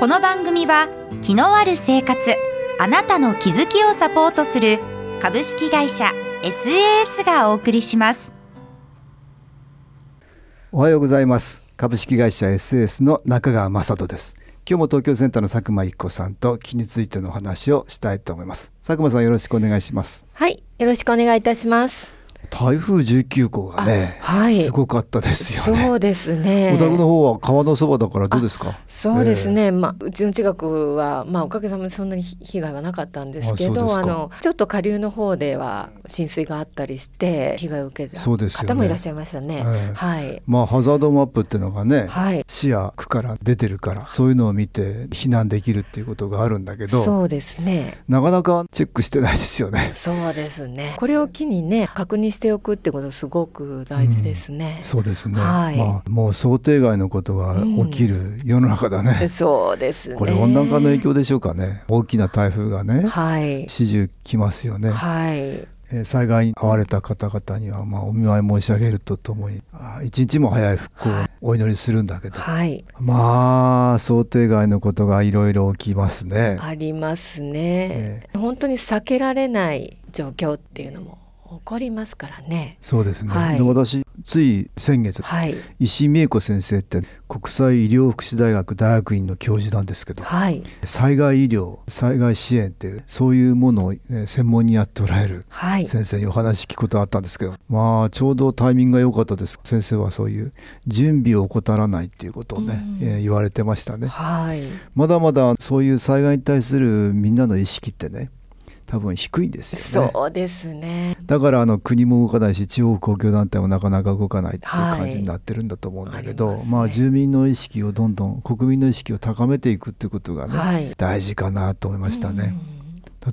この番組は気のある生活あなたの気づきをサポートする株式会社 SAS がお送りします。おはようございます。株式会社 SAS の中川雅人です。今日も東京センターの佐久間一子さんと気についての話をしたいと思います。佐久間さんよろしくお願いします。はいよろしくお願いいたします台風19号がね、はい、すごかったですよね。そうですね。お宅の方は川のそばだからどうですか？そうですね。えー、まあうちの近くはまあおかげさまでそんなに被害はなかったんですけど、あのちょっと下流の方では浸水があったりして被害を受けた方もいらっしゃいましたね。ねえー、はい。まあハザードマップっていうのがね、はい、市や区から出てるからそういうのを見て避難できるっていうことがあるんだけど、そうですね。なかなかチェックしてないですよね。そうですね。これを機にね確認しておくってことすごく大事ですね。うん、そうですね。はい、まあもう想定外のことが起きる世の中だね。うん、そうですね。これ温暖化の影響でしょうかね。大きな台風がね、はい、始終来ますよね。はい。災害に遭われた方々にはまあお見舞い申し上げるとともに一日も早い復興をお祈りするんだけど、はい、まあ想定外のことがいろいろ起きますね。ありますね、えー、本当に避けられない状況っていうのも起こりますからね。そうですね。はい、私つい先月、はい、石井美恵子先生って国際医療福祉大学大学院の教授なんですけど、はい、災害医療災害支援ってそういうものを、専門にやっておられる先生にお話聞くことあったんですけど、まあちょうどタイミングが良かったです。先生はそういう準備を怠らないっていうことをね、うん、えー、言われてましたね、はい、まだまだそういう災害に対するみんなの意識ってね多分低いですよね。そうですね。だからあの国も動かないし地方公共団体もなかなか動かないっていう感じになってるんだと思うんだけど、はい、まあ、ね、住民の意識をどんどん国民の意識を高めていくっていうことがね、はい、大事かなと思いましたね。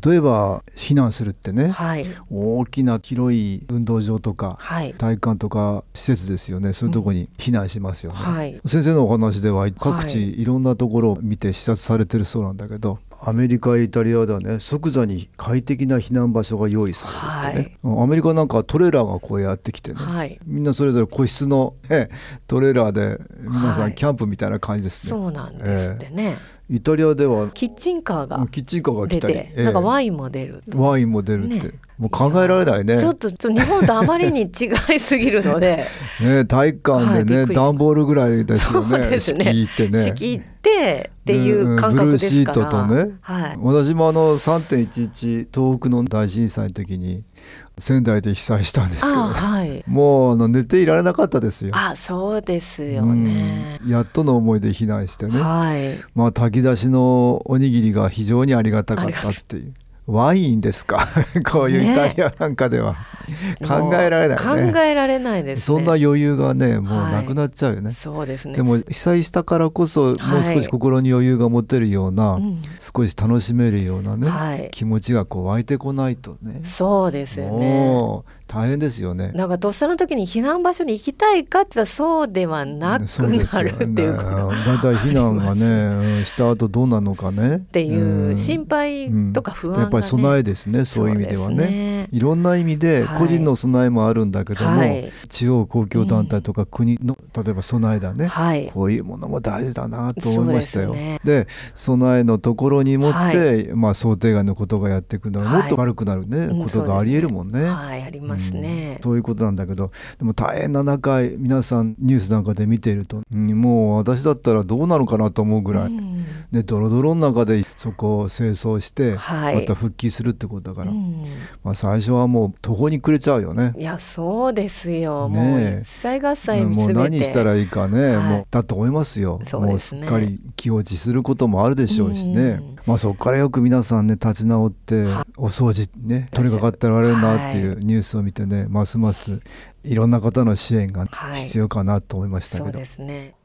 例えば避難するってね、はい、大きな広い運動場とか、はい、体育館とか施設ですよね。そういうとこに避難しますよね、うん。はい、先生のお話では各地いろんなところを見て視察されてるそうなんだけどアメリカイタリアではね。即座に快適な避難場所が用意されるってね、はい、アメリカなんかトレーラーがこうやってきてね、はい、みんなそれぞれ個室の、えトレーラーで皆さんキャンプみたいな感じですね、そうなんですってね、えー、イタリアではキッチンカーがキッチンカーが来たり、えー、なんかワインも出るワインも出るって、ねもう考えられないね。ちょっと日本とあまりに違いすぎるので。ね体育館でね、はい、段ボールぐらいですよね。ね。敷いてね。敷いてっていう感覚ですから、ブルーシートとね、はい、私もあの3.11東北の大震災の時に仙台で被災したんですけど、はい、もうあの寝ていられなかったですよ。あそうですよね、うん、やっとの思いで避難してね、はい、まあ炊き出しのおにぎりが非常にありがたかったっていう。ワインですか？こういうイタリアなんかでは、ね、考えられない、ね、考えられないです、ね、そんな余裕がねもうなくなっちゃうよね、はい、そうですね。でも被災したからこそもう少し心に余裕が持てるような、はい、少し楽しめるようなね、はい、気持ちがこう湧いてこないとね。そうですよね。大変ですよね。なんかとっさの時に避難場所に行きたいかってそうではなくなるっていうこと。だいたい避難がね した後どうなのかね。っていう心配とか不安が、ね。うん、やっぱり備えですねそういう意味ではね、ね、いろんな意味で個人の備えもあるんだけども、はい、地方公共団体とか国の、例えば備えだね、はい、こういうものも大事だなと思いましたよ。で、ね、備えのところにもって、はい、まあ想定外のことがやっていくのはもっと悪くなるね、ことがありえるもんね。はい、あそういうことなんだけどでも大変な中皆さんニュースなんかで見ていると、うん、もう私だったらどうなのかなと思うぐらい、うん、でドロドロの中でそこを清掃して、はい、また復帰するってことだから、うん、まあ、最初はもう途方に暮れちゃうよね。いやそうですよ、ね、もう一切合切もう何したらいいかね、はい、もうだと思いますよ。すね、もうすっかり気落ちすることもあるでしょうしね。まあ、そこからよく皆さんね立ち直ってお掃除ね取り掛かってられるなっていうニュースを見てねますますいろんな方の支援が必要かなと思いましたけど、はい、そうですね。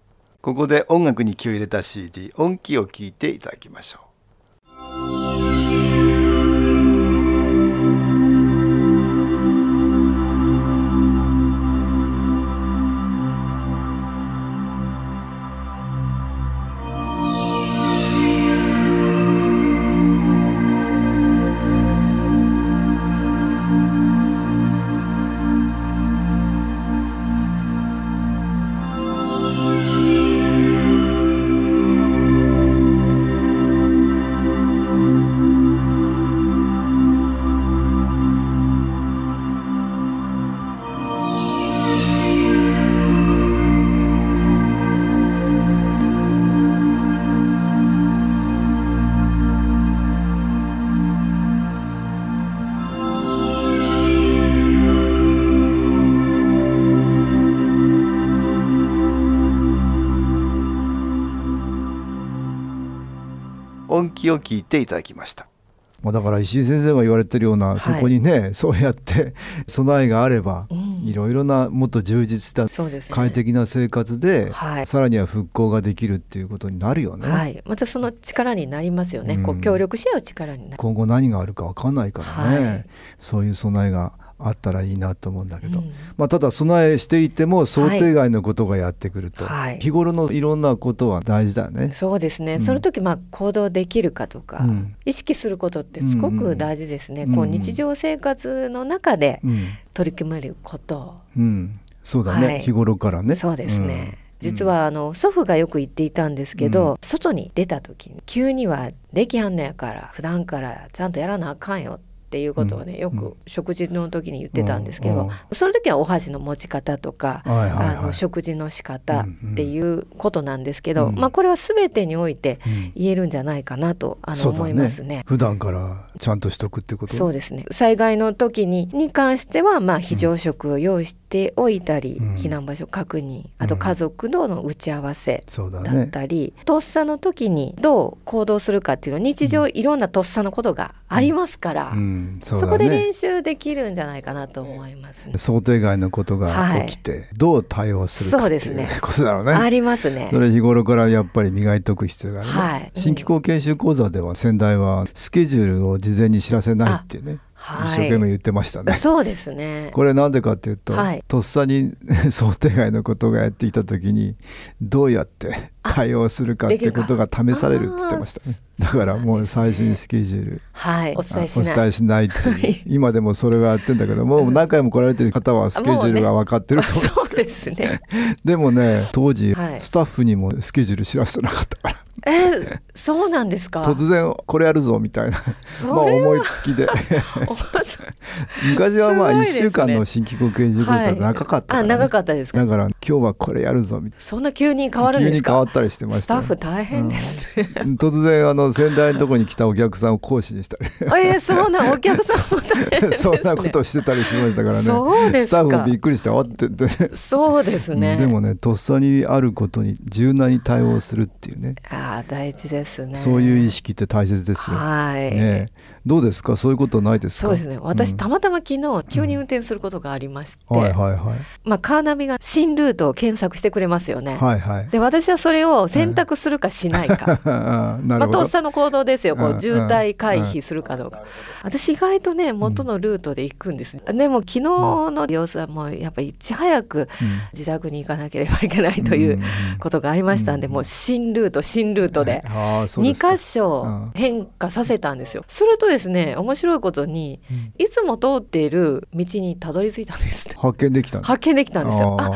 ここで音楽に気を入れた CD 音気を聞いていただきましょうを聞いていただきました。まあ、だから石井先生が言われてるような、はい、そこにねそうやって 備えがあれば、うん、いろいろなもっと充実した快適な生活で、はい、さらには復興ができるっていうことになるよね。はい、またその力になりますよね、うん、こう協力し合う力になる。今後何があるか分かんないからね、そういう備えがあったらいいなと思うんだけど、うん、まあ、ただ備えしていても想定外のことがやってくると、はい、日頃のいろんなことは大事だよね。そうですね、うん、その時まあ行動できるかとか、うん、意識することってすごく大事ですね、うん。うん、こう日常生活の中で取り組めること、うん。そうだね、はい、日頃からね。そうですね、実はあの祖父がよく言っていたんですけど、うん、外に出た時に急にはできはんのやから普段からちゃんとやらなあかんよっていうことをねよく食事の時に言ってたんですけど、その時はお箸の持ち方とか、あの食事の仕方っていうことなんですけど、まあこれは全てにおいて言えるんじゃないかなと、あの思いますね。普段からちゃんとしとくってこと？そうですね。災害の時にに関してはまあ非常食を用意しておいたり、避難場所確認あと家族との打ち合わせだったり、とっさの時にどう行動するかっていうの日常いろんなとっさのことがありますから、そ、ね,、こで練習できるんじゃないかなと思います、ね、想定外のことが起きて、はい、どう対応するかっていうことだろうね。ありますね。それ日頃からやっぱり磨いておく必要がある、ね、はい、新機構研修講座では先代はスケジュールを事前に知らせないってね。一生懸命言ってましたね。そうですね。これなんでかっていうと、はい、とっさに 想定外のことがやっていた時にどうやって対応するかってことが試されるって言ってましたね。だからもう最新スケジュール、はい、お伝えしない。お伝えしないっていう。今でもそれはやってんだけどもう何回も来られてる方はスケジュールが分かってると思うんですけど、ね、でもね当時、はい、スタッフにもスケジュール知らせてなかったから。えそうなんですか？突然これやるぞみたいな。まあ思いつきで。昔はまあ1週間の新規国研修講座長かったから、ね。はい、あ長かったですだから今日はこれやるぞみたいな。そんな急に変わるんですか？急に変わったりしてました、スタッフ大変です、うん、突然あの仙台のとこに来たお客さんを講師にしたり。えー、そうなお客さんも大変、ね、そんなことしてたりしましたからね。スタッフもびっくりしてあっててね。そうですね。でもねとっさにあることに柔軟に対応するっていうね。ああ大事ですね。そういう意識って大切ですよ。はい、ねどうですか？そういうことないですそうですね。私、うん、たまたま昨日急に運転することがありまして、うん、はいはいはい。まあ、カーナビが新ルートを検索してくれますよね、はいはい、で私はそれを選択するかしないか、はい、まあ、とっさの行動ですよ。こう渋滞回避するかどうか、私意外とね元のルートで行くんです、うん、でも昨日の様子はもうやっぱりいち早く自宅に行かなければいけないということがありましたんで、もう新ルート新ルートで2箇所変化させたんですよ。するとですね。面白いことに、うん、いつも通っている道にたどり着いたんです発見できた発見できたんですよ。あ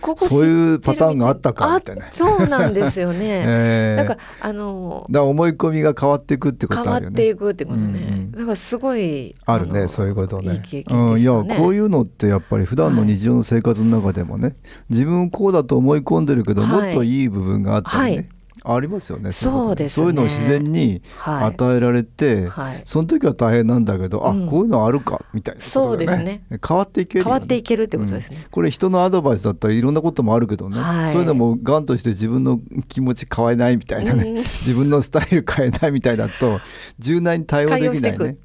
ここそういうパターンがあったかみたいな。そうなんですよね、えー、なんかあのだ思い込みが変わっていくってことあるよね。変わっていくってことね、うんうん、だからすごいあるねそういうことね。いい経験、ね、うん、いやこういうのってやっぱり普段の日常の生活の中でもね、はい、自分こうだと思い込んでるけど、はい、もっといい部分があったりね、はいありますよねそうです、ね、そういうのを自然に与えられて、はい、その時は大変なんだけど、うん、あこういうのあるかみたいな、ね、そうですね。変わっていける、ね、変わっていけるってことですね、うん、これ人のアドバイスだったらいろんなこともあるけどね、はい、そういうのもがんとして自分の気持ち変えないみたいなね、うん、自分のスタイル変えないみたいだと柔軟に対応できないね。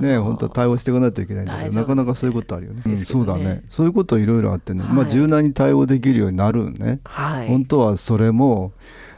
ね本当対応していかないといけないんだけどなかなかそういうことあるよね、ね。うん、そうだね。そういうこといろいろあってね、はい、まあ柔軟に対応できるようになるね、はい、本当はそれも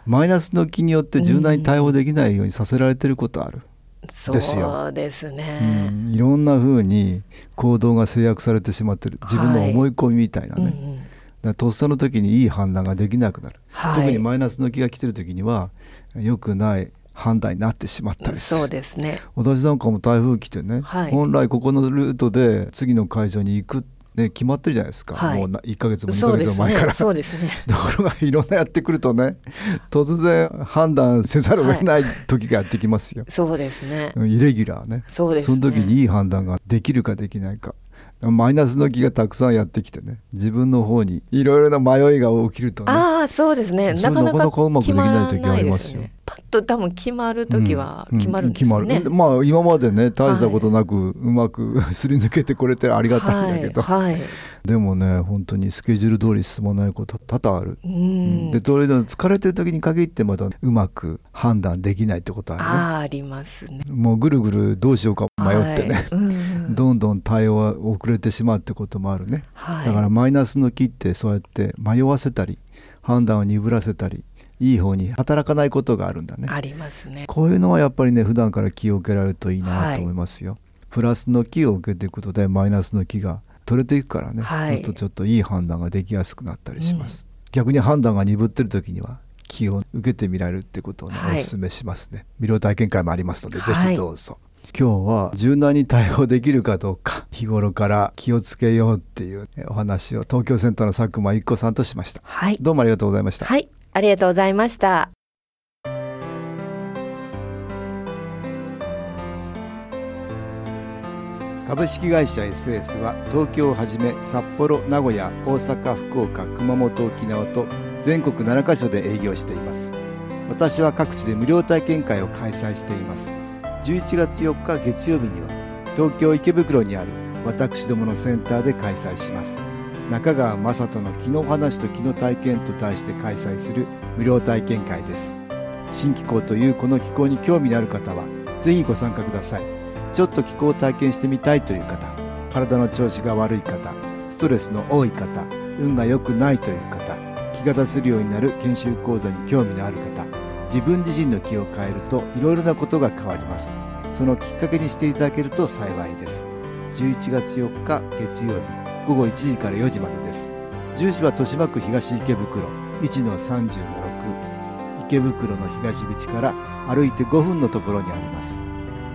マイナスの気によって柔軟に対応できないようにさせられてることある。ですよ。そうですね、うん、いろんなふうに行動が制約されてしまってる。自分の思い込みみたいなね、はいうん。うん、とっさの時にいい判断ができなくなる、はい、特にマイナスの気が来てる時には良くない判断になってしまったりそうですね。私なんかも台風来てね、はい、本来ここのルートで次の会場に行くね、決まってるじゃないですか、はい、もう1か月も2か月も前から。そうですね、ところがいろんなやってくるとね突然判断せざるを得ない時がやってきますよ、はい、そうですね。イレギュラーね。そうです、ね、その時にいい判断ができるかできないか。マイナスの気がたくさんやってきてね。自分の方にいろいろな迷いが起きるとね。ああそうですね。なかなかうまくできない時ありますよ。パッと多分決まる時は決まるんですよね、うんうん、まあ今までね大したことなく、うまく すり抜けてこれてありがたいんだけど、はいはい、でもね本当にスケジュール通り進まないこと多々ある、うん、でそれで疲れてる時に限ってまたうまく判断できないってことあるね。あありますね。もうぐるぐるどうしようか迷ってね、どんどん対応は遅れてしまうってこともあるね、だからマイナスの木ってそうやって迷わせたり判断を鈍らせたりいい方に働かないことがあるんだね。ありますね。こういうのはやっぱりね普段から気を受けられるといいなと思いますよ、はい、プラスの気を受けていくことでマイナスの気が取れていくからね、はい、そうするとちょっといい判断ができやすくなったりします、うん、逆に判断が鈍ってる時には気を受けてみられるってことをね、はい、お勧めしますね。無料体験会もありますので、ぜひどうぞ。今日は柔軟に対応できるかどうか 日頃から気をつけようっていうお話を東京センターの佐久間一子さんとしました、はい、どうもありがとうございました。はいありがとうございました。株式会社 SS は東京をはじめ札幌名古屋大阪福岡熊本沖縄と全国7カ所で営業しています。私は各地で無料体験会を開催しています。11月4日月曜日には東京池袋にある私どものセンターで開催します。中川雅人の気の話と気の体験と題して開催する無料体験会です。新気候というこの気候に興味のある方はぜひご参加ください。ちょっと気候を体験してみたいという方体の調子が悪い方ストレスの多い方運が良くないという方気が出せるようになる研修講座に興味のある方自分自身の気を変えるといろいろなことが変わります。そのきっかけにしていただけると幸いです。11月4日月曜日午後1時から4時までです。住所は豊島区東池袋1-30-6池袋の東口から歩いて5分のところにあります。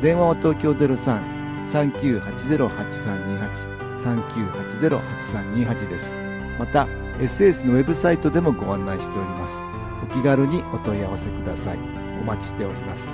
電話は東京03-3980-8328 3980-8328です。また SS のウェブサイトでもご案内しております。お気軽にお問い合わせください。お待ちしております。